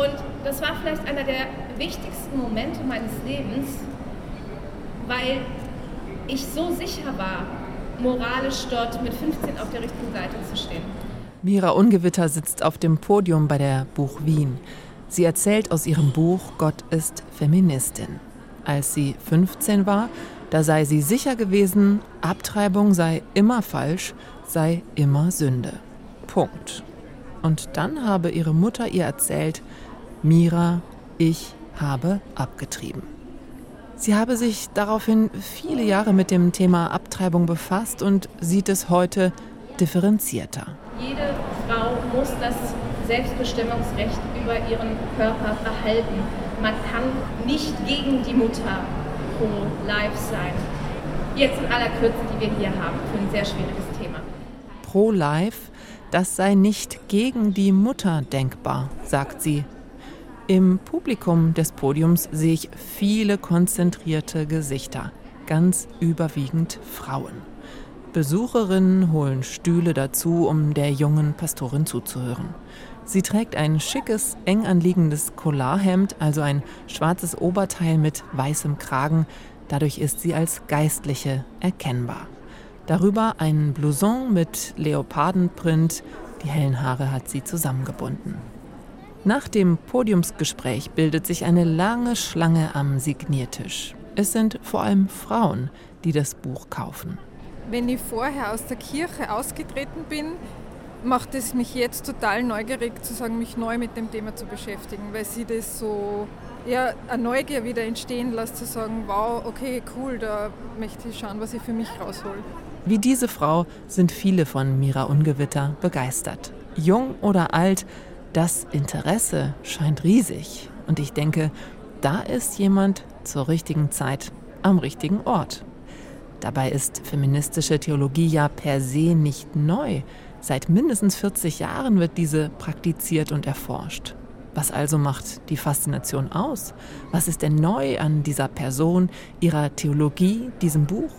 Und das war vielleicht einer der wichtigsten Momente meines Lebens, weil ich so sicher war, moralisch dort mit 15 auf der richtigen Seite zu stehen. Mira Ungewitter sitzt auf dem Podium bei der Buch Wien. Sie erzählt aus ihrem Buch Gott ist Feministin. Als sie 15 war, da sei sie sicher gewesen, Abtreibung sei immer falsch, sei immer Sünde. Punkt. Und dann habe ihre Mutter ihr erzählt, Mira, ich habe abgetrieben. Sie habe sich daraufhin viele Jahre mit dem Thema Abtreibung befasst und sieht es heute differenzierter. Jede Frau muss das Selbstbestimmungsrecht über ihren Körper behalten. Man kann nicht gegen die Mutter pro-life sein. Jetzt in aller Kürze, die wir hier haben, für ein sehr schwieriges Thema. Pro-life, das sei nicht gegen die Mutter denkbar, sagt sie. Im Publikum des Podiums sehe ich viele konzentrierte Gesichter, ganz überwiegend Frauen. Besucherinnen holen Stühle dazu, um der jungen Pastorin zuzuhören. Sie trägt ein schickes, eng anliegendes Collarhemd, also ein schwarzes Oberteil mit weißem Kragen. Dadurch ist sie als Geistliche erkennbar. Darüber ein Blouson mit Leopardenprint. Die hellen Haare hat sie zusammengebunden. Nach dem Podiumsgespräch bildet sich eine lange Schlange am Signiertisch. Es sind vor allem Frauen, die das Buch kaufen. Wenn ich vorher aus der Kirche ausgetreten bin, macht es mich jetzt total neugierig zu sagen, mich neu mit dem Thema zu beschäftigen, weil sie das so ja, eine Neugier wieder entstehen lässt, zu sagen, wow, okay, cool, da möchte ich schauen, was ich für mich raushol. Wie diese Frau sind viele von Mira Ungewitter begeistert. Jung oder alt, das Interesse scheint riesig. Und ich denke, da ist jemand zur richtigen Zeit am richtigen Ort. Dabei ist feministische Theologie ja per se nicht neu. Seit mindestens 40 Jahren wird diese praktiziert und erforscht. Was also macht die Faszination aus? Was ist denn neu an dieser Person, ihrer Theologie, diesem Buch?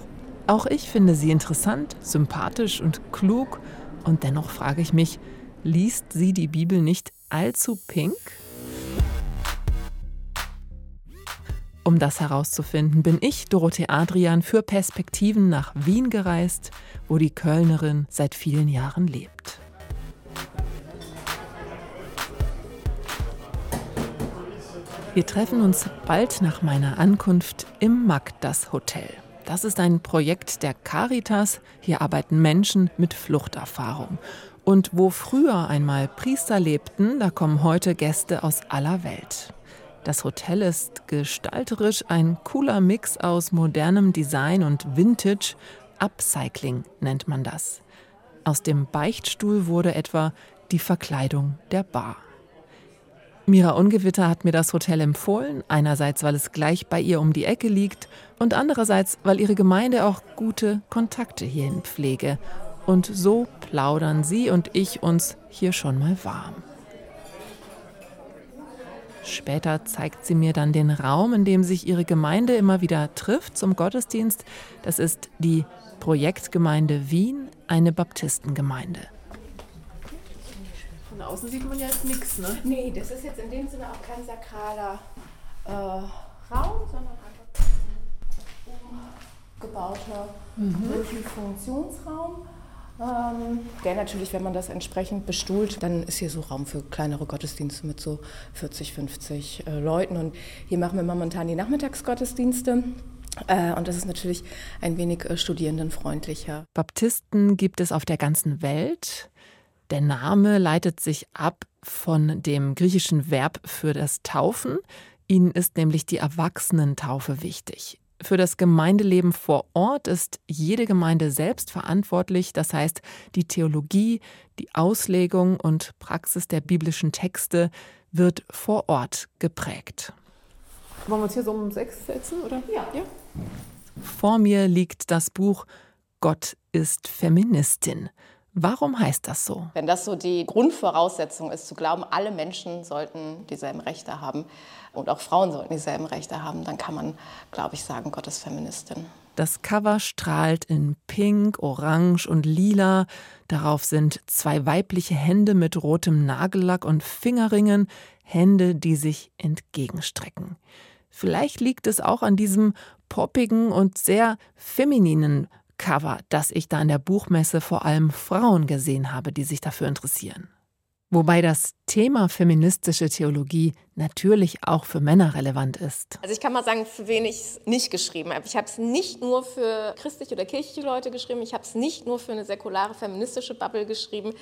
Auch ich finde sie interessant, sympathisch und klug. Und dennoch frage ich mich, liest sie die Bibel nicht allzu pink? Um das herauszufinden, bin ich, Dorothee Adrian, für Perspektiven nach Wien gereist, wo die Kölnerin seit vielen Jahren lebt. Wir treffen uns bald nach meiner Ankunft im Magdas Hotel. Das ist ein Projekt der Caritas. Hier arbeiten Menschen mit Fluchterfahrung. Und wo früher einmal Priester lebten, da kommen heute Gäste aus aller Welt. Das Hotel ist gestalterisch ein cooler Mix aus modernem Design und Vintage. Upcycling nennt man das. Aus dem Beichtstuhl wurde etwa die Verkleidung der Bar. Mira Ungewitter hat mir das Hotel empfohlen, einerseits weil es gleich bei ihr um die Ecke liegt und andererseits weil ihre Gemeinde auch gute Kontakte hierhin pflege. Und so plaudern sie und ich uns hier schon mal warm. Später zeigt sie mir dann den Raum, in dem sich ihre Gemeinde immer wieder trifft zum Gottesdienst. Das ist die Projektgemeinde Wien, eine Baptistengemeinde. Von außen sieht man ja jetzt nichts, ne? Nee, das ist jetzt in dem Sinne auch kein sakraler äh, Raum, sondern einfach ein umgebauter mhm. Multifunktionsraum. Ähm, der natürlich, wenn man das entsprechend bestuhlt, dann ist hier so Raum für kleinere Gottesdienste mit so 40, 50 äh, Leuten. Und hier machen wir momentan die Nachmittagsgottesdienste. Äh, und das ist natürlich ein wenig äh, studierendenfreundlicher. Baptisten gibt es auf der ganzen Welt. Der Name leitet sich ab von dem griechischen Verb für das Taufen. Ihnen ist nämlich die Erwachsenentaufe wichtig. Für das Gemeindeleben vor Ort ist jede Gemeinde selbst verantwortlich. Das heißt, die Theologie, die Auslegung und Praxis der biblischen Texte wird vor Ort geprägt. Wollen wir uns hier so um sechs setzen, oder? Ja. ja. Vor mir liegt das Buch Gott ist Feministin. Warum heißt das so? Wenn das so die Grundvoraussetzung ist, zu glauben, alle Menschen sollten dieselben Rechte haben und auch Frauen sollten dieselben Rechte haben, dann kann man, glaube ich, sagen, Gott ist Feministin. Das Cover strahlt in Pink, Orange und Lila. Darauf sind zwei weibliche Hände mit rotem Nagellack und Fingerringen, Hände, die sich entgegenstrecken. Vielleicht liegt es auch an diesem poppigen und sehr femininen Cover, das ich da in der Buchmesse vor allem Frauen gesehen habe, die sich dafür interessieren. Wobei das Thema feministische Theologie natürlich auch für Männer relevant ist. Also ich kann mal sagen, für wen ich es nicht geschrieben habe. Ich habe es nicht nur für christliche oder kirchliche Leute geschrieben, ich habe es nicht nur für eine säkulare feministische Bubble geschrieben.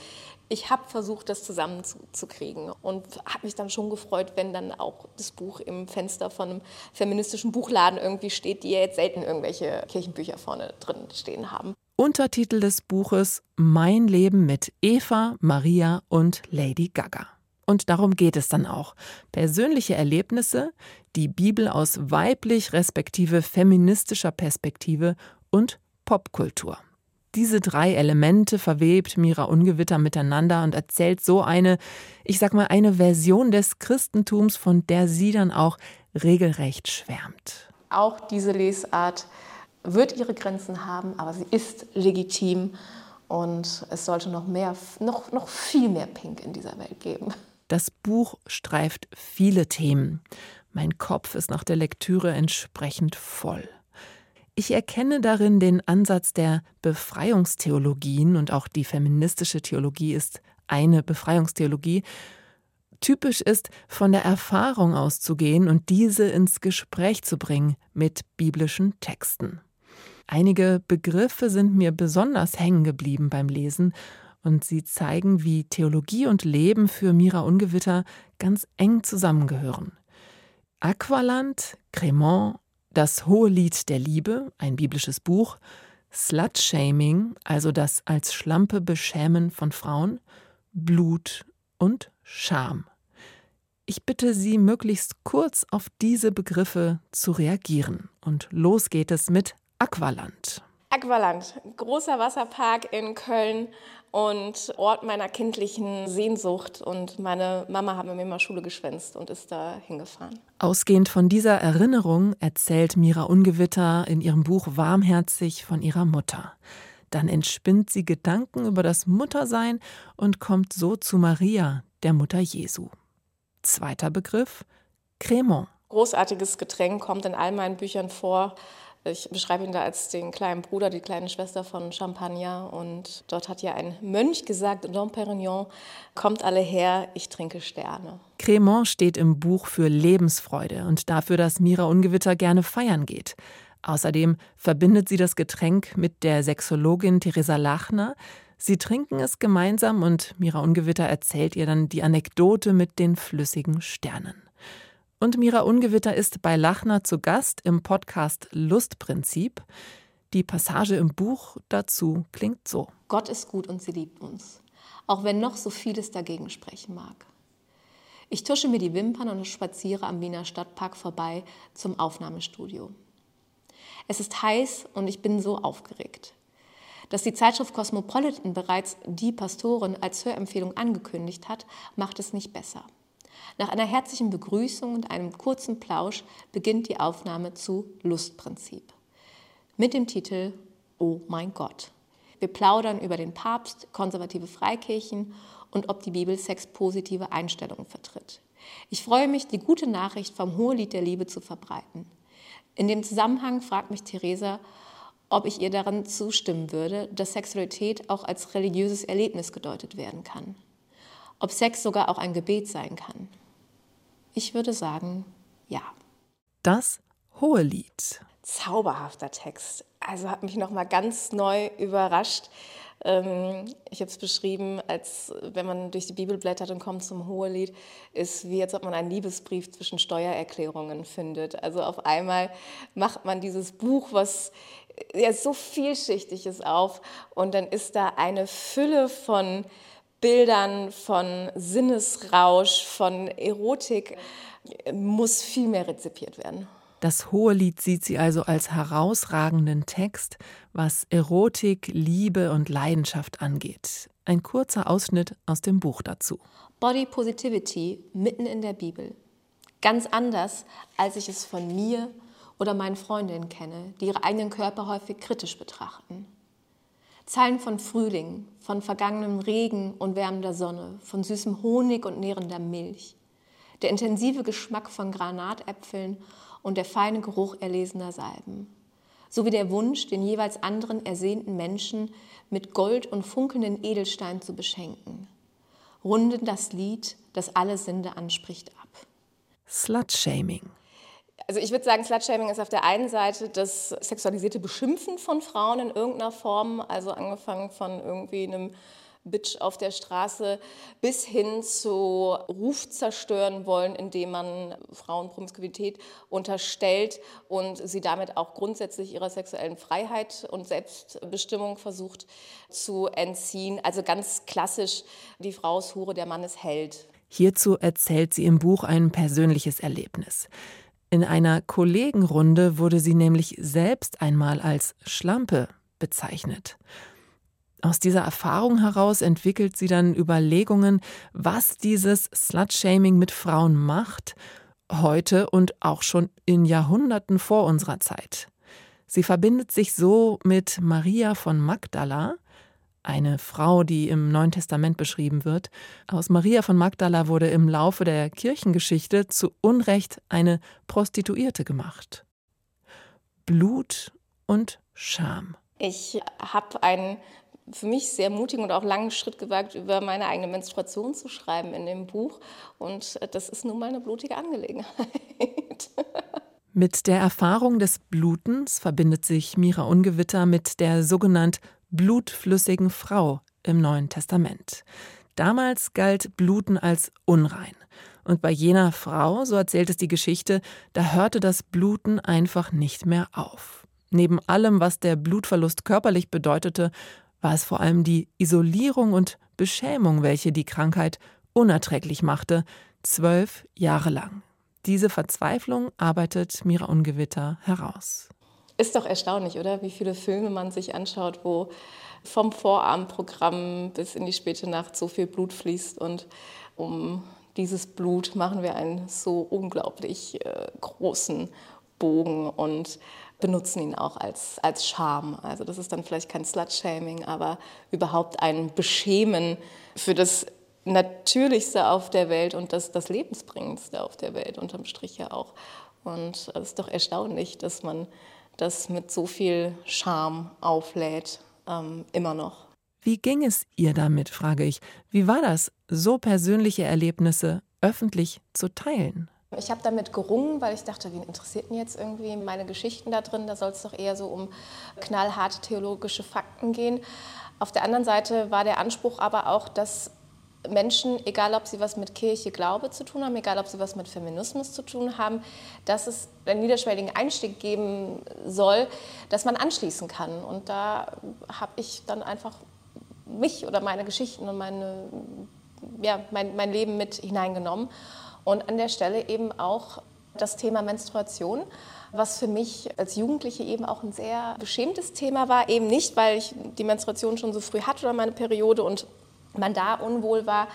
Ich habe versucht, das zusammenzukriegen und habe mich dann schon gefreut, wenn dann auch das Buch im Fenster von einem feministischen Buchladen irgendwie steht, die ja jetzt selten irgendwelche Kirchenbücher vorne drin stehen haben. Untertitel des Buches Mein Leben mit Eva, Maria und Lady Gaga. Und darum geht es dann auch. Persönliche Erlebnisse, die Bibel aus weiblich respektive feministischer Perspektive und Popkultur. Diese drei Elemente verwebt Mira Ungewitter miteinander und erzählt so eine, ich sag mal, eine Version des Christentums, von der sie dann auch regelrecht schwärmt. Auch diese Lesart wird ihre Grenzen haben, aber sie ist legitim und es sollte noch mehr, noch, noch viel mehr Pink in dieser Welt geben. Das Buch streift viele Themen. Mein Kopf ist nach der Lektüre entsprechend voll. Ich erkenne darin den Ansatz der Befreiungstheologien und auch die feministische Theologie ist eine Befreiungstheologie. Typisch ist, von der Erfahrung auszugehen und diese ins Gespräch zu bringen mit biblischen Texten. Einige Begriffe sind mir besonders hängen geblieben beim Lesen und sie zeigen, wie Theologie und Leben für Mira Ungewitter ganz eng zusammengehören. Aqualand, Cremant, das hohe Lied der Liebe, ein biblisches Buch, Slutshaming, also das als Schlampe beschämen von Frauen, Blut und Scham. Ich bitte Sie, möglichst kurz auf diese Begriffe zu reagieren. Und los geht es mit Aqualand. Aqualand, großer Wasserpark in Köln und Ort meiner kindlichen Sehnsucht. Und meine Mama hat mit mir mal Schule geschwänzt und ist da hingefahren. Ausgehend von dieser Erinnerung erzählt Mira Ungewitter in ihrem Buch Warmherzig von ihrer Mutter. Dann entspinnt sie Gedanken über das Muttersein und kommt so zu Maria, der Mutter Jesu. Zweiter Begriff: Cremant. Großartiges Getränk kommt in all meinen Büchern vor. Ich beschreibe ihn da als den kleinen Bruder, die kleine Schwester von Champagner. Und dort hat ja ein Mönch gesagt, Dom Perignon, kommt alle her, ich trinke Sterne. Cremant steht im Buch für Lebensfreude und dafür, dass Mira Ungewitter gerne feiern geht. Außerdem verbindet sie das Getränk mit der Sexologin Theresa Lachner. Sie trinken es gemeinsam und Mira Ungewitter erzählt ihr dann die Anekdote mit den flüssigen Sternen. Und Mira Ungewitter ist bei Lachner zu Gast im Podcast Lustprinzip. Die Passage im Buch dazu klingt so. Gott ist gut und sie liebt uns, auch wenn noch so vieles dagegen sprechen mag. Ich tusche mir die Wimpern und spaziere am Wiener Stadtpark vorbei zum Aufnahmestudio. Es ist heiß und ich bin so aufgeregt. Dass die Zeitschrift Cosmopolitan bereits die Pastorin als Hörempfehlung angekündigt hat, macht es nicht besser. Nach einer herzlichen Begrüßung und einem kurzen Plausch beginnt die Aufnahme zu Lustprinzip mit dem Titel Oh mein Gott. Wir plaudern über den Papst, konservative Freikirchen und ob die Bibel sexpositive Einstellungen vertritt. Ich freue mich, die gute Nachricht vom Hohelied der Liebe zu verbreiten. In dem Zusammenhang fragt mich Theresa, ob ich ihr daran zustimmen würde, dass Sexualität auch als religiöses Erlebnis gedeutet werden kann ob Sex sogar auch ein Gebet sein kann. Ich würde sagen, ja. Das hohe Lied. Zauberhafter Text. Also hat mich noch mal ganz neu überrascht. Ähm, ich habe es beschrieben, als wenn man durch die Bibel blättert und kommt zum Hohelied, ist wie als ob man einen Liebesbrief zwischen Steuererklärungen findet. Also auf einmal macht man dieses Buch, was ja so vielschichtig ist, auf und dann ist da eine Fülle von Bildern, von Sinnesrausch, von Erotik muss viel mehr rezipiert werden. Das Hohe Lied sieht sie also als herausragenden Text, was Erotik, Liebe und Leidenschaft angeht. Ein kurzer Ausschnitt aus dem Buch dazu. Body Positivity mitten in der Bibel. Ganz anders, als ich es von mir oder meinen Freundinnen kenne, die ihre eigenen Körper häufig kritisch betrachten. Zeilen von Frühling, von vergangenem Regen und wärmender Sonne, von süßem Honig und nährender Milch, der intensive Geschmack von Granatäpfeln und der feine Geruch erlesener Salben, sowie der Wunsch, den jeweils anderen ersehnten Menschen mit Gold und funkelnden Edelsteinen zu beschenken, runden das Lied, das alle Sinde anspricht, ab. Slutshaming. Also ich würde sagen, Slutshaming ist auf der einen Seite das sexualisierte Beschimpfen von Frauen in irgendeiner Form, also angefangen von irgendwie einem Bitch auf der Straße bis hin zu Ruf zerstören wollen, indem man Frauen Promiskuität unterstellt und sie damit auch grundsätzlich ihrer sexuellen Freiheit und Selbstbestimmung versucht zu entziehen. Also ganz klassisch, die Frau ist Hure, der Mann ist Held. Hierzu erzählt sie im Buch ein persönliches Erlebnis. In einer Kollegenrunde wurde sie nämlich selbst einmal als Schlampe bezeichnet. Aus dieser Erfahrung heraus entwickelt sie dann Überlegungen, was dieses Slutshaming mit Frauen macht, heute und auch schon in Jahrhunderten vor unserer Zeit. Sie verbindet sich so mit Maria von Magdala, eine Frau, die im Neuen Testament beschrieben wird. Aus Maria von Magdala wurde im Laufe der Kirchengeschichte zu Unrecht eine Prostituierte gemacht. Blut und Scham. Ich habe einen für mich sehr mutigen und auch langen Schritt gewagt, über meine eigene Menstruation zu schreiben in dem Buch. Und das ist nun mal eine blutige Angelegenheit. Mit der Erfahrung des Blutens verbindet sich Mira Ungewitter mit der sogenannten blutflüssigen Frau im Neuen Testament. Damals galt Bluten als unrein. Und bei jener Frau, so erzählt es die Geschichte, da hörte das Bluten einfach nicht mehr auf. Neben allem, was der Blutverlust körperlich bedeutete, war es vor allem die Isolierung und Beschämung, welche die Krankheit unerträglich machte, zwölf Jahre lang. Diese Verzweiflung arbeitet Mira Ungewitter heraus. Ist doch erstaunlich, oder? Wie viele Filme man sich anschaut, wo vom Vorabendprogramm bis in die späte Nacht so viel Blut fließt und um dieses Blut machen wir einen so unglaublich äh, großen Bogen und benutzen ihn auch als, als Scham. Also das ist dann vielleicht kein Slut-Shaming, aber überhaupt ein Beschämen für das Natürlichste auf der Welt und das, das Lebensbringendste auf der Welt, unterm Strich ja auch. Und es ist doch erstaunlich, dass man das mit so viel Scham auflädt, ähm, immer noch. Wie ging es ihr damit, frage ich. Wie war das, so persönliche Erlebnisse öffentlich zu teilen? Ich habe damit gerungen, weil ich dachte, wen interessiert denn jetzt irgendwie meine Geschichten da drin? Da soll es doch eher so um knallharte theologische Fakten gehen. Auf der anderen Seite war der Anspruch aber auch, dass Menschen, egal ob sie was mit Kirche, Glaube zu tun haben, egal ob sie was mit Feminismus zu tun haben, dass es einen niederschwelligen Einstieg geben soll, dass man anschließen kann. Und da habe ich dann einfach mich oder meine Geschichten und meine, ja, mein, mein Leben mit hineingenommen. Und an der Stelle eben auch das Thema Menstruation, was für mich als Jugendliche eben auch ein sehr beschämtes Thema war. Eben nicht, weil ich die Menstruation schon so früh hatte oder meine Periode und man da unwohl war,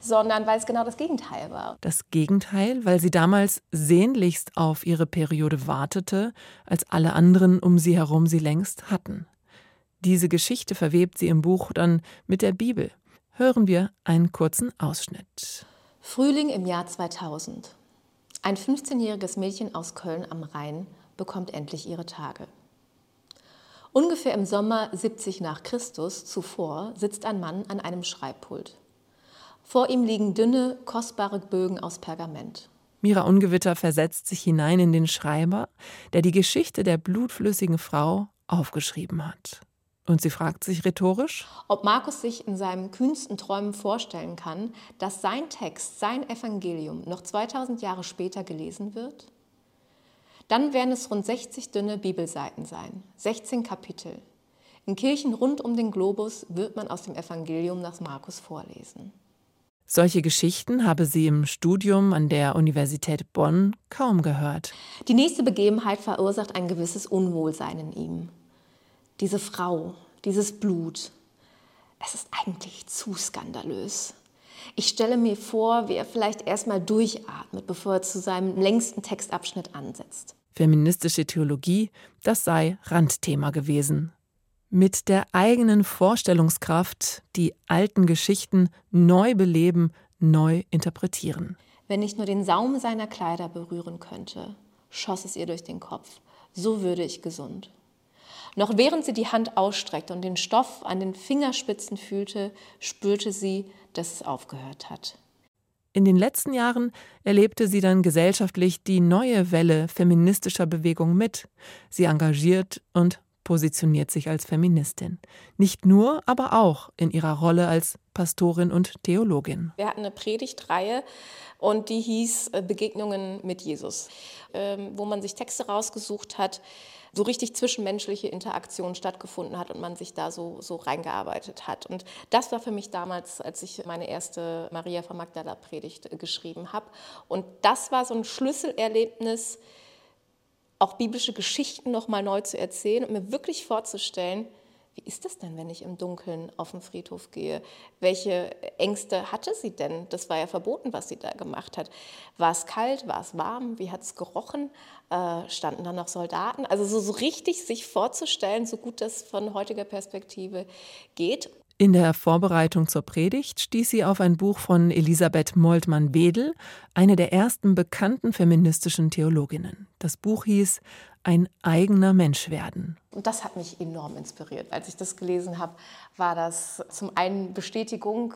sondern weil es genau das Gegenteil war. Das Gegenteil, weil sie damals sehnlichst auf ihre Periode wartete, als alle anderen um sie herum sie längst hatten. Diese Geschichte verwebt sie im Buch dann mit der Bibel. Hören wir einen kurzen Ausschnitt. Frühling im Jahr 2000. Ein 15-jähriges Mädchen aus Köln am Rhein bekommt endlich ihre Tage. Ungefähr im Sommer 70 nach Christus zuvor sitzt ein Mann an einem Schreibpult. Vor ihm liegen dünne, kostbare Bögen aus Pergament. Mira Ungewitter versetzt sich hinein in den Schreiber, der die Geschichte der blutflüssigen Frau aufgeschrieben hat. Und sie fragt sich rhetorisch, ob Markus sich in seinen kühnsten Träumen vorstellen kann, dass sein Text, sein Evangelium noch 2000 Jahre später gelesen wird? Dann werden es rund 60 dünne Bibelseiten sein, 16 Kapitel. In Kirchen rund um den Globus wird man aus dem Evangelium nach Markus vorlesen. Solche Geschichten habe sie im Studium an der Universität Bonn kaum gehört. Die nächste Begebenheit verursacht ein gewisses Unwohlsein in ihm. Diese Frau, dieses Blut. Es ist eigentlich zu skandalös. Ich stelle mir vor, wie er vielleicht erstmal durchatmet, bevor er zu seinem längsten Textabschnitt ansetzt. Feministische Theologie, das sei Randthema gewesen mit der eigenen Vorstellungskraft die alten Geschichten neu beleben, neu interpretieren. Wenn ich nur den Saum seiner Kleider berühren könnte, schoss es ihr durch den Kopf. So würde ich gesund. Noch während sie die Hand ausstreckte und den Stoff an den Fingerspitzen fühlte, spürte sie, dass es aufgehört hat. In den letzten Jahren erlebte sie dann gesellschaftlich die neue Welle feministischer Bewegung mit. Sie engagiert und positioniert sich als Feministin. Nicht nur, aber auch in ihrer Rolle als Pastorin und Theologin. Wir hatten eine Predigtreihe und die hieß äh, Begegnungen mit Jesus, ähm, wo man sich Texte rausgesucht hat, so richtig zwischenmenschliche Interaktion stattgefunden hat und man sich da so, so reingearbeitet hat. Und das war für mich damals, als ich meine erste Maria von Magdala Predigt äh, geschrieben habe. Und das war so ein Schlüsselerlebnis, auch biblische Geschichten nochmal neu zu erzählen und mir wirklich vorzustellen, wie ist das denn, wenn ich im Dunkeln auf den Friedhof gehe? Welche Ängste hatte sie denn? Das war ja verboten, was sie da gemacht hat. War es kalt? War es warm? Wie hat es gerochen? Äh, standen da noch Soldaten? Also so, so richtig sich vorzustellen, so gut das von heutiger Perspektive geht. In der Vorbereitung zur Predigt stieß sie auf ein Buch von Elisabeth Moltmann-Wedel, eine der ersten bekannten feministischen Theologinnen. Das Buch hieß Ein eigener Mensch werden. Und das hat mich enorm inspiriert. Als ich das gelesen habe, war das zum einen Bestätigung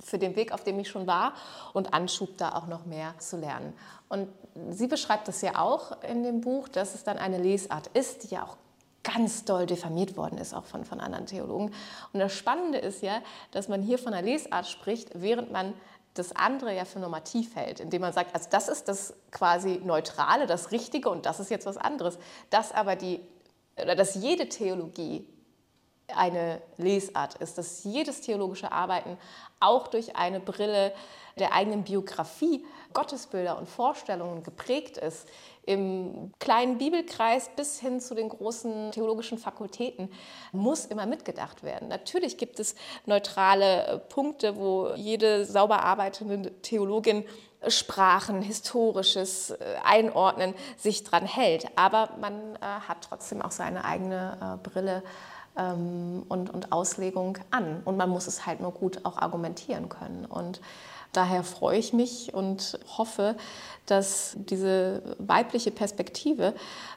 für den Weg, auf dem ich schon war und Anschub, da auch noch mehr zu lernen. Und sie beschreibt das ja auch in dem Buch, dass es dann eine Lesart ist, die ja auch ganz doll diffamiert worden ist, auch von, von anderen Theologen. Und das Spannende ist ja, dass man hier von einer Lesart spricht, während man das andere ja für normativ hält, indem man sagt, also das ist das quasi Neutrale, das Richtige und das ist jetzt was anderes. Dass aber die, oder dass jede Theologie eine Lesart ist, dass jedes theologische Arbeiten auch durch eine Brille der eigenen Biografie, Gottesbilder und Vorstellungen geprägt ist, im kleinen Bibelkreis bis hin zu den großen theologischen Fakultäten, muss immer mitgedacht werden. Natürlich gibt es neutrale äh, Punkte, wo jede sauber arbeitende Theologin Sprachen, historisches äh, Einordnen sich dran hält. Aber man äh, hat trotzdem auch seine eigene Brille ähm, und, und Auslegung an. Und man muss es halt nur gut auch argumentieren können. Und daher freue ich mich und hoffe, dass diese weibliche Perspektive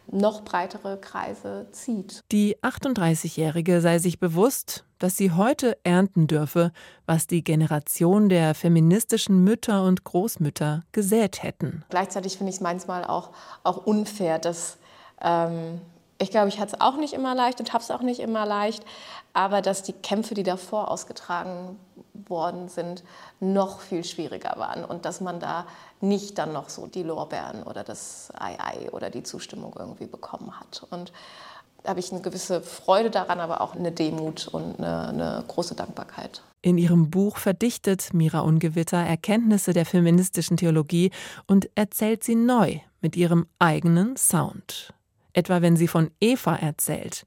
noch breitere Kreise zieht. Die 38-Jährige sei sich bewusst, dass sie heute ernten dürfe, was die Generation der feministischen Mütter und Großmütter gesät hätten. Gleichzeitig finde ich es manchmal auch, auch unfair, dass ähm, ich glaube, ich hatte es auch nicht immer leicht und habe es auch nicht immer leicht, aber dass die Kämpfe, die davor ausgetragen worden sind, noch viel schwieriger waren und dass man da nicht dann noch so die Lorbeeren oder das Ei-Ei oder die Zustimmung irgendwie bekommen hat. Und da habe ich eine gewisse Freude daran, aber auch eine Demut und eine, eine große Dankbarkeit. In ihrem Buch verdichtet Mira Ungewitter Erkenntnisse der feministischen Theologie und erzählt sie neu mit ihrem eigenen Sound etwa wenn sie von Eva erzählt.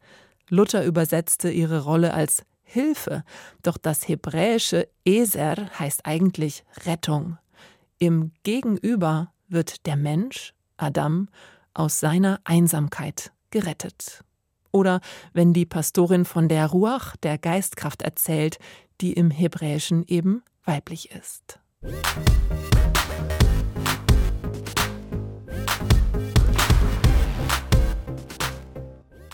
Luther übersetzte ihre Rolle als Hilfe, doch das hebräische Eser heißt eigentlich Rettung. Im Gegenüber wird der Mensch, Adam, aus seiner Einsamkeit gerettet. Oder wenn die Pastorin von der Ruach, der Geistkraft, erzählt, die im Hebräischen eben weiblich ist.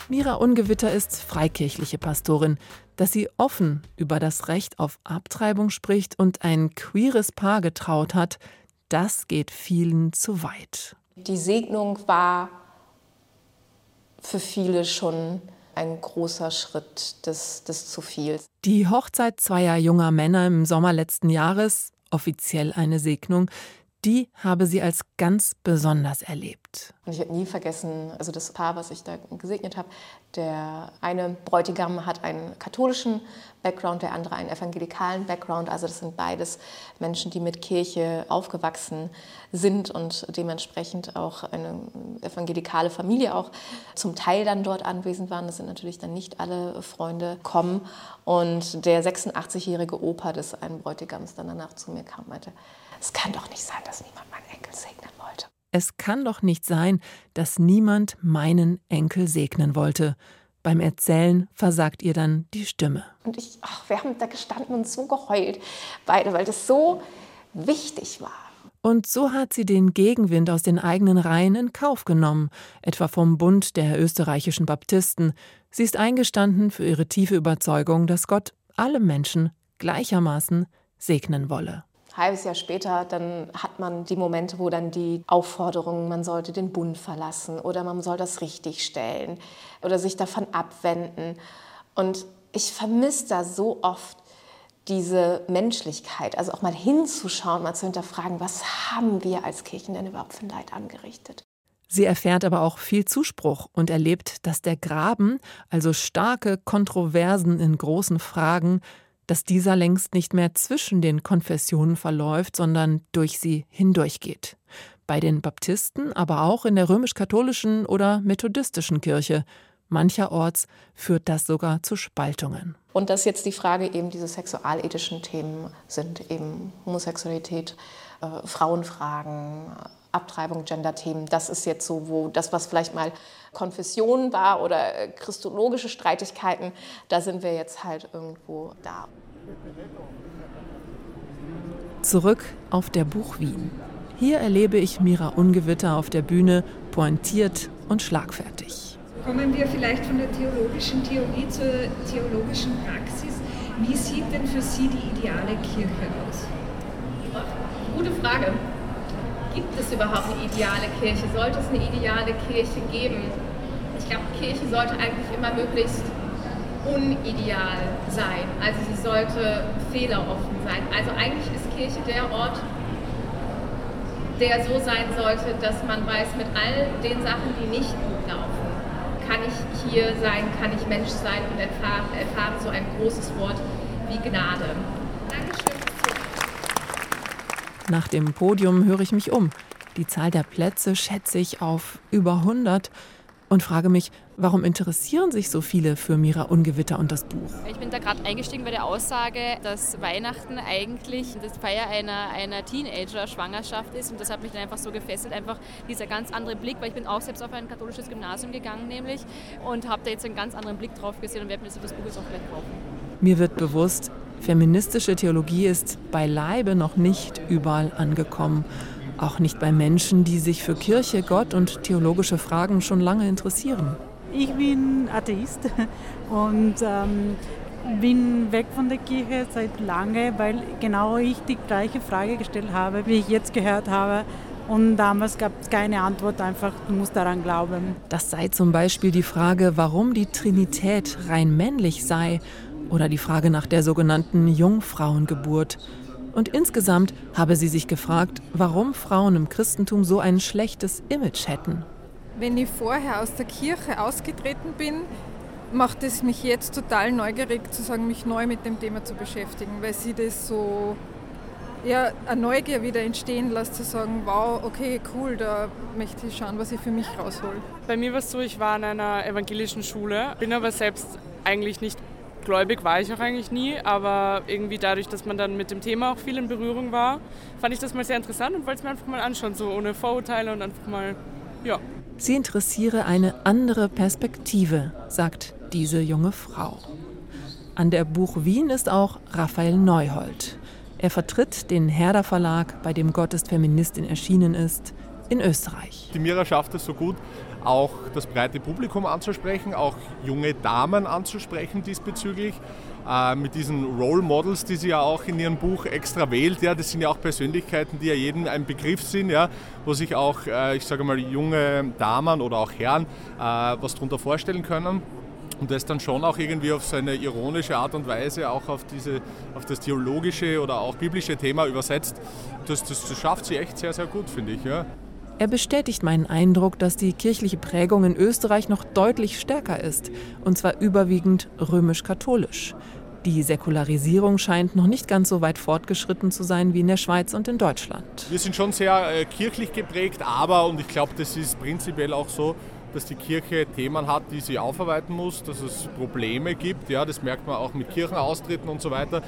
Mira Ungewitter ist freikirchliche Pastorin. Dass sie offen über das Recht auf Abtreibung spricht und ein queeres Paar getraut hat, das geht vielen zu weit. Die Segnung war für viele schon ein großer Schritt des, des zu viel. Die Hochzeit zweier junger Männer im Sommer letzten Jahres, offiziell eine Segnung, die habe sie als ganz besonders erlebt. Und ich werde nie vergessen, also das Paar, was ich da gesegnet habe, der eine Bräutigam hat einen katholischen Background, der andere einen evangelikalen Background. Also das sind beides Menschen, die mit Kirche aufgewachsen sind und dementsprechend auch eine evangelikale Familie auch zum Teil dann dort anwesend waren. Das sind natürlich dann nicht alle Freunde kommen. Und der 86-jährige Opa des einen Bräutigams dann danach zu mir kam meinte, es kann doch nicht sein, dass niemand meinen Enkel segnen wollte. Es kann doch nicht sein, dass niemand meinen Enkel segnen wollte. Beim Erzählen versagt ihr dann die Stimme. Und ich, ach, wir haben da gestanden und so geheult, beide, weil das so wichtig war. Und so hat sie den Gegenwind aus den eigenen Reihen in Kauf genommen, etwa vom Bund der österreichischen Baptisten. Sie ist eingestanden für ihre tiefe Überzeugung, dass Gott alle Menschen gleichermaßen segnen wolle halbes Jahr später, dann hat man die Momente, wo dann die Aufforderungen, man sollte den Bund verlassen oder man soll das richtigstellen oder sich davon abwenden. Und ich vermisse da so oft diese Menschlichkeit, also auch mal hinzuschauen, mal zu hinterfragen, was haben wir als Kirchen denn überhaupt für ein Leid angerichtet? Sie erfährt aber auch viel Zuspruch und erlebt, dass der Graben, also starke Kontroversen in großen Fragen, dass dieser längst nicht mehr zwischen den Konfessionen verläuft, sondern durch sie hindurchgeht. Bei den Baptisten, aber auch in der römisch-katholischen oder methodistischen Kirche. Mancherorts führt das sogar zu Spaltungen. Und dass jetzt die Frage eben diese sexualethischen Themen sind, eben Homosexualität, äh, Frauenfragen, Abtreibung, Gender-Themen, das ist jetzt so, wo das, was vielleicht mal Konfession war oder äh, christologische Streitigkeiten, da sind wir jetzt halt irgendwo da. Zurück auf der Buch Wien. Hier erlebe ich Mira Ungewitter auf der Bühne, pointiert und schlagfertig. Kommen wir vielleicht von der theologischen Theorie zur theologischen Praxis. Wie sieht denn für Sie die ideale Kirche aus? Gute Frage. Gibt es überhaupt eine ideale Kirche? Sollte es eine ideale Kirche geben? Ich glaube, Kirche sollte eigentlich immer möglichst unideal sein. Also sie sollte fehleroffen sein. Also eigentlich ist Kirche der Ort, der so sein sollte, dass man weiß, mit all den Sachen, die nicht gut laufen, kann ich hier sein, kann ich Mensch sein und erfahre, erfahre so ein großes Wort wie Gnade. Nach dem Podium höre ich mich um. Die Zahl der Plätze schätze ich auf über 100 und frage mich, warum interessieren sich so viele für Mira Ungewitter und das Buch? Ich bin da gerade eingestiegen bei der Aussage, dass Weihnachten eigentlich das Feier einer, einer Teenager-Schwangerschaft ist und das hat mich dann einfach so gefesselt, einfach dieser ganz andere Blick, weil ich bin auch selbst auf ein katholisches Gymnasium gegangen nämlich und habe da jetzt einen ganz anderen Blick drauf gesehen und werde mir das Buch jetzt auch gleich kaufen. Mir wird bewusst, Feministische Theologie ist beileibe noch nicht überall angekommen. Auch nicht bei Menschen, die sich für Kirche, Gott und theologische Fragen schon lange interessieren. Ich bin Atheist und ähm, bin weg von der Kirche seit lange, weil genau ich die gleiche Frage gestellt habe, wie ich jetzt gehört habe. Und damals gab es keine Antwort, einfach du musst daran glauben. Das sei zum Beispiel die Frage, warum die Trinität rein männlich sei oder die Frage nach der sogenannten Jungfrauengeburt. Und insgesamt habe sie sich gefragt, warum Frauen im Christentum so ein schlechtes Image hätten. Wenn ich vorher aus der Kirche ausgetreten bin, macht es mich jetzt total neugierig zu sagen, mich neu mit dem Thema zu beschäftigen, weil sie das so ja, eine Neugier wieder entstehen lässt, zu sagen, wow, okay, cool, da möchte ich schauen, was ich für mich raushol. Bei mir war es so, ich war in einer evangelischen Schule, bin aber selbst eigentlich nicht gläubig war ich auch eigentlich nie, aber irgendwie dadurch, dass man dann mit dem Thema auch viel in Berührung war, fand ich das mal sehr interessant und wollte es mir einfach mal anschauen, so ohne Vorurteile und einfach mal, ja. Sie interessiere eine andere Perspektive, sagt diese junge Frau. An der Buch Wien ist auch Raphael Neuhold. Er vertritt den Herder Verlag, bei dem Gott ist Feministin erschienen ist, in Österreich. Die Mira schafft es so gut, auch das breite Publikum anzusprechen, auch junge Damen anzusprechen diesbezüglich. Äh, mit diesen Role Models, die sie ja auch in ihrem Buch extra wählt. Ja, das sind ja auch Persönlichkeiten, die ja jedem ein Begriff sind, ja, wo sich auch, äh, ich sage mal, junge Damen oder auch Herren äh, was darunter vorstellen können und das dann schon auch irgendwie auf seine ironische Art und Weise auch auf, diese, auf das theologische oder auch biblische Thema übersetzt. Das, das, das schafft sie echt sehr, sehr gut, finde ich. Ja. Er bestätigt meinen Eindruck, dass die kirchliche Prägung in Österreich noch deutlich stärker ist, und zwar überwiegend römisch-katholisch. Die Säkularisierung scheint noch nicht ganz so weit fortgeschritten zu sein wie in der Schweiz und in Deutschland. Wir sind schon sehr äh, kirchlich geprägt, aber, und ich glaube, das ist prinzipiell auch so, dass die Kirche Themen hat, die sie aufarbeiten muss, dass es Probleme gibt. Ja, das merkt man auch mit Kirchenaustritten und so weiter.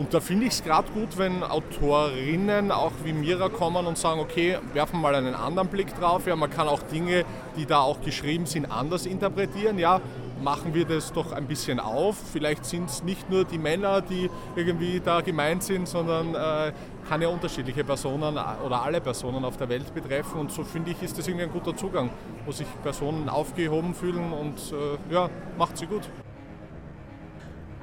Und da finde ich es gerade gut, wenn Autorinnen auch wie Mira kommen und sagen, okay, werfen mal einen anderen Blick drauf. Ja, man kann auch Dinge, die da auch geschrieben sind, anders interpretieren. Ja, machen wir das doch ein bisschen auf. Vielleicht sind es nicht nur die Männer, die irgendwie da gemeint sind, sondern äh, kann ja unterschiedliche Personen oder alle Personen auf der Welt betreffen. Und so finde ich, ist das irgendwie ein guter Zugang, wo sich Personen aufgehoben fühlen und äh, ja, macht sie gut.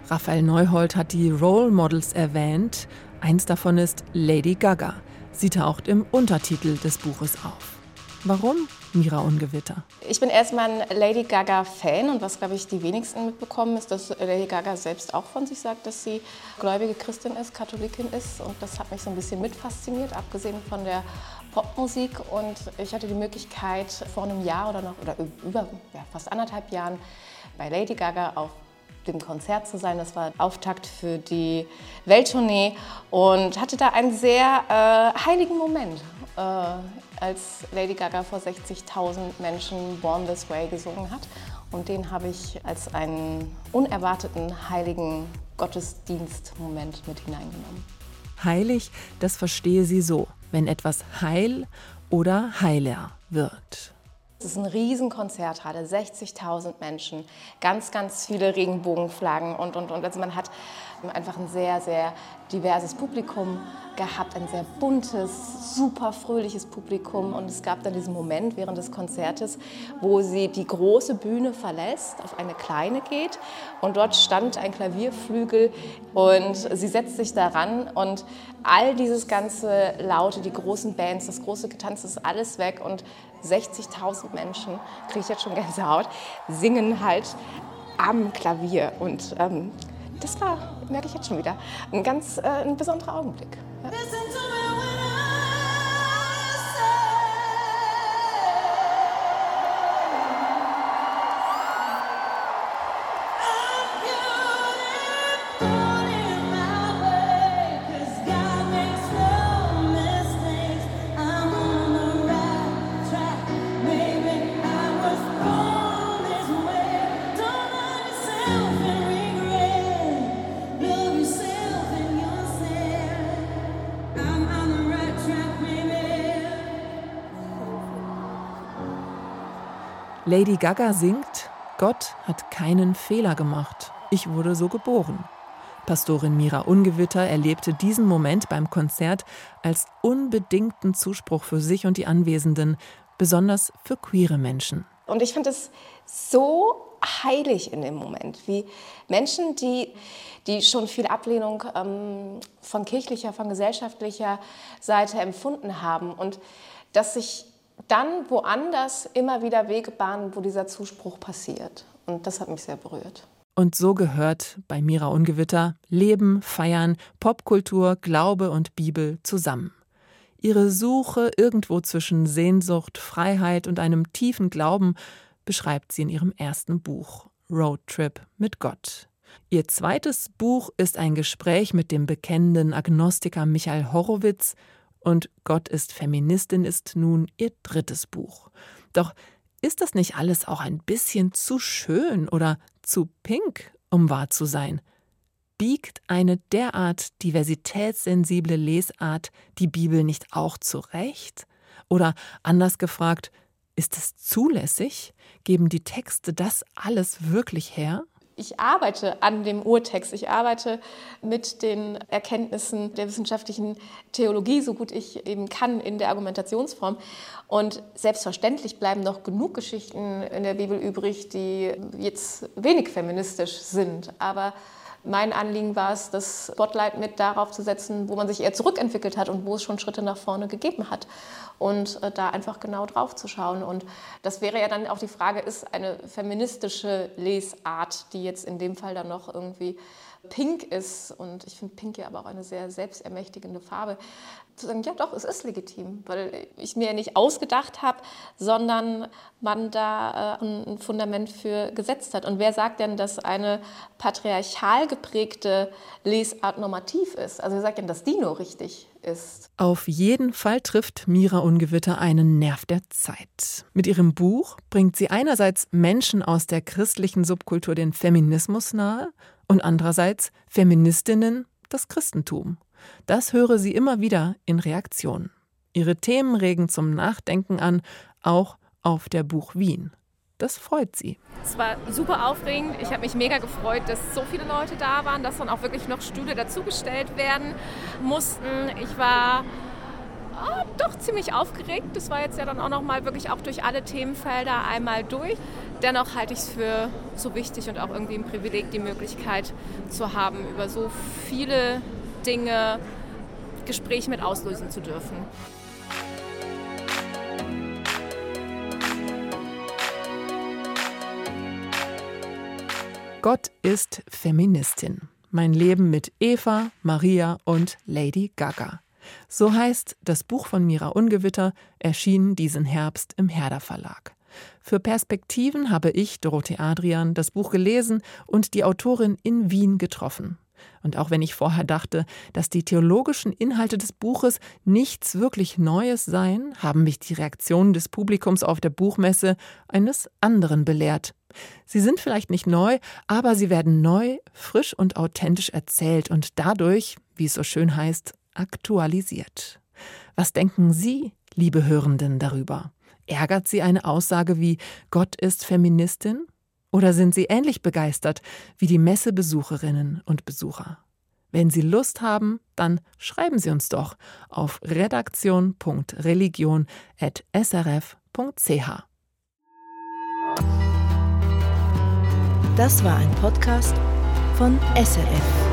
Raphael Neuhold hat die Role Models erwähnt. Eins davon ist Lady Gaga. Sie taucht im Untertitel des Buches auf. Warum Mira Ungewitter? Ich bin erstmal ein Lady Gaga-Fan und was, glaube ich, die wenigsten mitbekommen, ist, dass Lady Gaga selbst auch von sich sagt, dass sie gläubige Christin ist, Katholikin ist. Und das hat mich so ein bisschen mit fasziniert, abgesehen von der Popmusik. Und ich hatte die Möglichkeit, vor einem Jahr oder noch oder über ja, fast anderthalb Jahren bei Lady Gaga auf dem Konzert zu sein. Das war Auftakt für die Welttournee und hatte da einen sehr äh, heiligen Moment, äh, als Lady Gaga vor 60.000 Menschen Born This Way gesungen hat. Und den habe ich als einen unerwarteten heiligen Gottesdienstmoment mit hineingenommen. Heilig, das verstehe sie so, wenn etwas heil oder heiler wird. Es ist ein Riesenkonzerthalle, 60.000 Menschen, ganz, ganz viele Regenbogenflaggen und, und, und. Also man hat einfach ein sehr, sehr diverses Publikum gehabt, ein sehr buntes, super fröhliches Publikum. Und es gab dann diesen Moment während des Konzertes, wo sie die große Bühne verlässt, auf eine kleine geht. Und dort stand ein Klavierflügel und sie setzt sich daran und all dieses ganze Laute, die großen Bands, das große Getanz ist alles weg und 60.000 Menschen, kriege ich jetzt schon Gänsehaut, singen halt am Klavier. Und ähm, das war, merke ich jetzt schon wieder, ein ganz äh, ein besonderer Augenblick. Ja. Lady Gaga singt, Gott hat keinen Fehler gemacht. Ich wurde so geboren. Pastorin Mira Ungewitter erlebte diesen Moment beim Konzert als unbedingten Zuspruch für sich und die Anwesenden, besonders für queere Menschen. Und ich finde es so heilig in dem Moment, wie Menschen, die, die schon viel Ablehnung ähm, von kirchlicher, von gesellschaftlicher Seite empfunden haben und dass sich dann woanders immer wieder Wege bahnen, wo dieser Zuspruch passiert. Und das hat mich sehr berührt. Und so gehört bei Mira Ungewitter Leben, Feiern, Popkultur, Glaube und Bibel zusammen. Ihre Suche irgendwo zwischen Sehnsucht, Freiheit und einem tiefen Glauben beschreibt sie in ihrem ersten Buch Road Trip mit Gott. Ihr zweites Buch ist ein Gespräch mit dem bekennenden Agnostiker Michael Horowitz und Gott ist Feministin ist nun ihr drittes Buch. Doch ist das nicht alles auch ein bisschen zu schön oder zu pink, um wahr zu sein? Biegt eine derart diversitätssensible Lesart die Bibel nicht auch zurecht? Oder anders gefragt, ist es zulässig? Geben die Texte das alles wirklich her? Ich arbeite an dem Urtext, ich arbeite mit den Erkenntnissen der wissenschaftlichen Theologie, so gut ich eben kann, in der Argumentationsform. Und selbstverständlich bleiben noch genug Geschichten in der Bibel übrig, die jetzt wenig feministisch sind. Aber mein Anliegen war es, das Spotlight mit darauf zu setzen, wo man sich eher zurückentwickelt hat und wo es schon Schritte nach vorne gegeben hat. Und äh, da einfach genau drauf zu schauen. Und das wäre ja dann auch die Frage, ist eine feministische Lesart, die jetzt in dem Fall dann noch irgendwie pink ist, und ich finde pink ja aber auch eine sehr selbstermächtigende Farbe, zu sagen, ja doch, es ist legitim, weil ich mir nicht ausgedacht habe, sondern man da äh, ein Fundament für gesetzt hat. Und wer sagt denn, dass eine patriarchal geprägte Lesart normativ ist? Also wer sagt denn, dass die nur richtig ist? Auf jeden Fall trifft Mira Ungewitter einen Nerv der Zeit. Mit ihrem Buch bringt sie einerseits Menschen aus der christlichen Subkultur den Feminismus nahe und andererseits Feministinnen das Christentum. Das höre sie immer wieder in Reaktionen. Ihre Themen regen zum Nachdenken an, auch auf der Buch Wien. Das freut sie. Es war super aufregend. Ich habe mich mega gefreut, dass so viele Leute da waren, dass dann auch wirklich noch Stühle dazugestellt werden mussten. Ich war oh, doch ziemlich aufgeregt. Das war jetzt ja dann auch noch mal wirklich auch durch alle Themenfelder einmal durch. Dennoch halte ich es für so wichtig und auch irgendwie ein Privileg, die Möglichkeit zu haben, über so viele Dinge Gespräche mit auslösen zu dürfen. Gott ist Feministin. Mein Leben mit Eva, Maria und Lady Gaga. So heißt das Buch von Mira Ungewitter, erschienen diesen Herbst im Herder Verlag. Für Perspektiven habe ich, Dorothee Adrian, das Buch gelesen und die Autorin in Wien getroffen. Und auch wenn ich vorher dachte, dass die theologischen Inhalte des Buches nichts wirklich Neues seien, haben mich die Reaktionen des Publikums auf der Buchmesse eines anderen belehrt. Sie sind vielleicht nicht neu, aber sie werden neu, frisch und authentisch erzählt und dadurch, wie es so schön heißt, aktualisiert. Was denken Sie, liebe Hörenden, darüber? Ärgert Sie eine Aussage wie Gott ist Feministin? Oder sind Sie ähnlich begeistert wie die Messebesucherinnen und Besucher? Wenn Sie Lust haben, dann schreiben Sie uns doch auf redaktion.religion.srf.ch. Das war ein Podcast von SRF.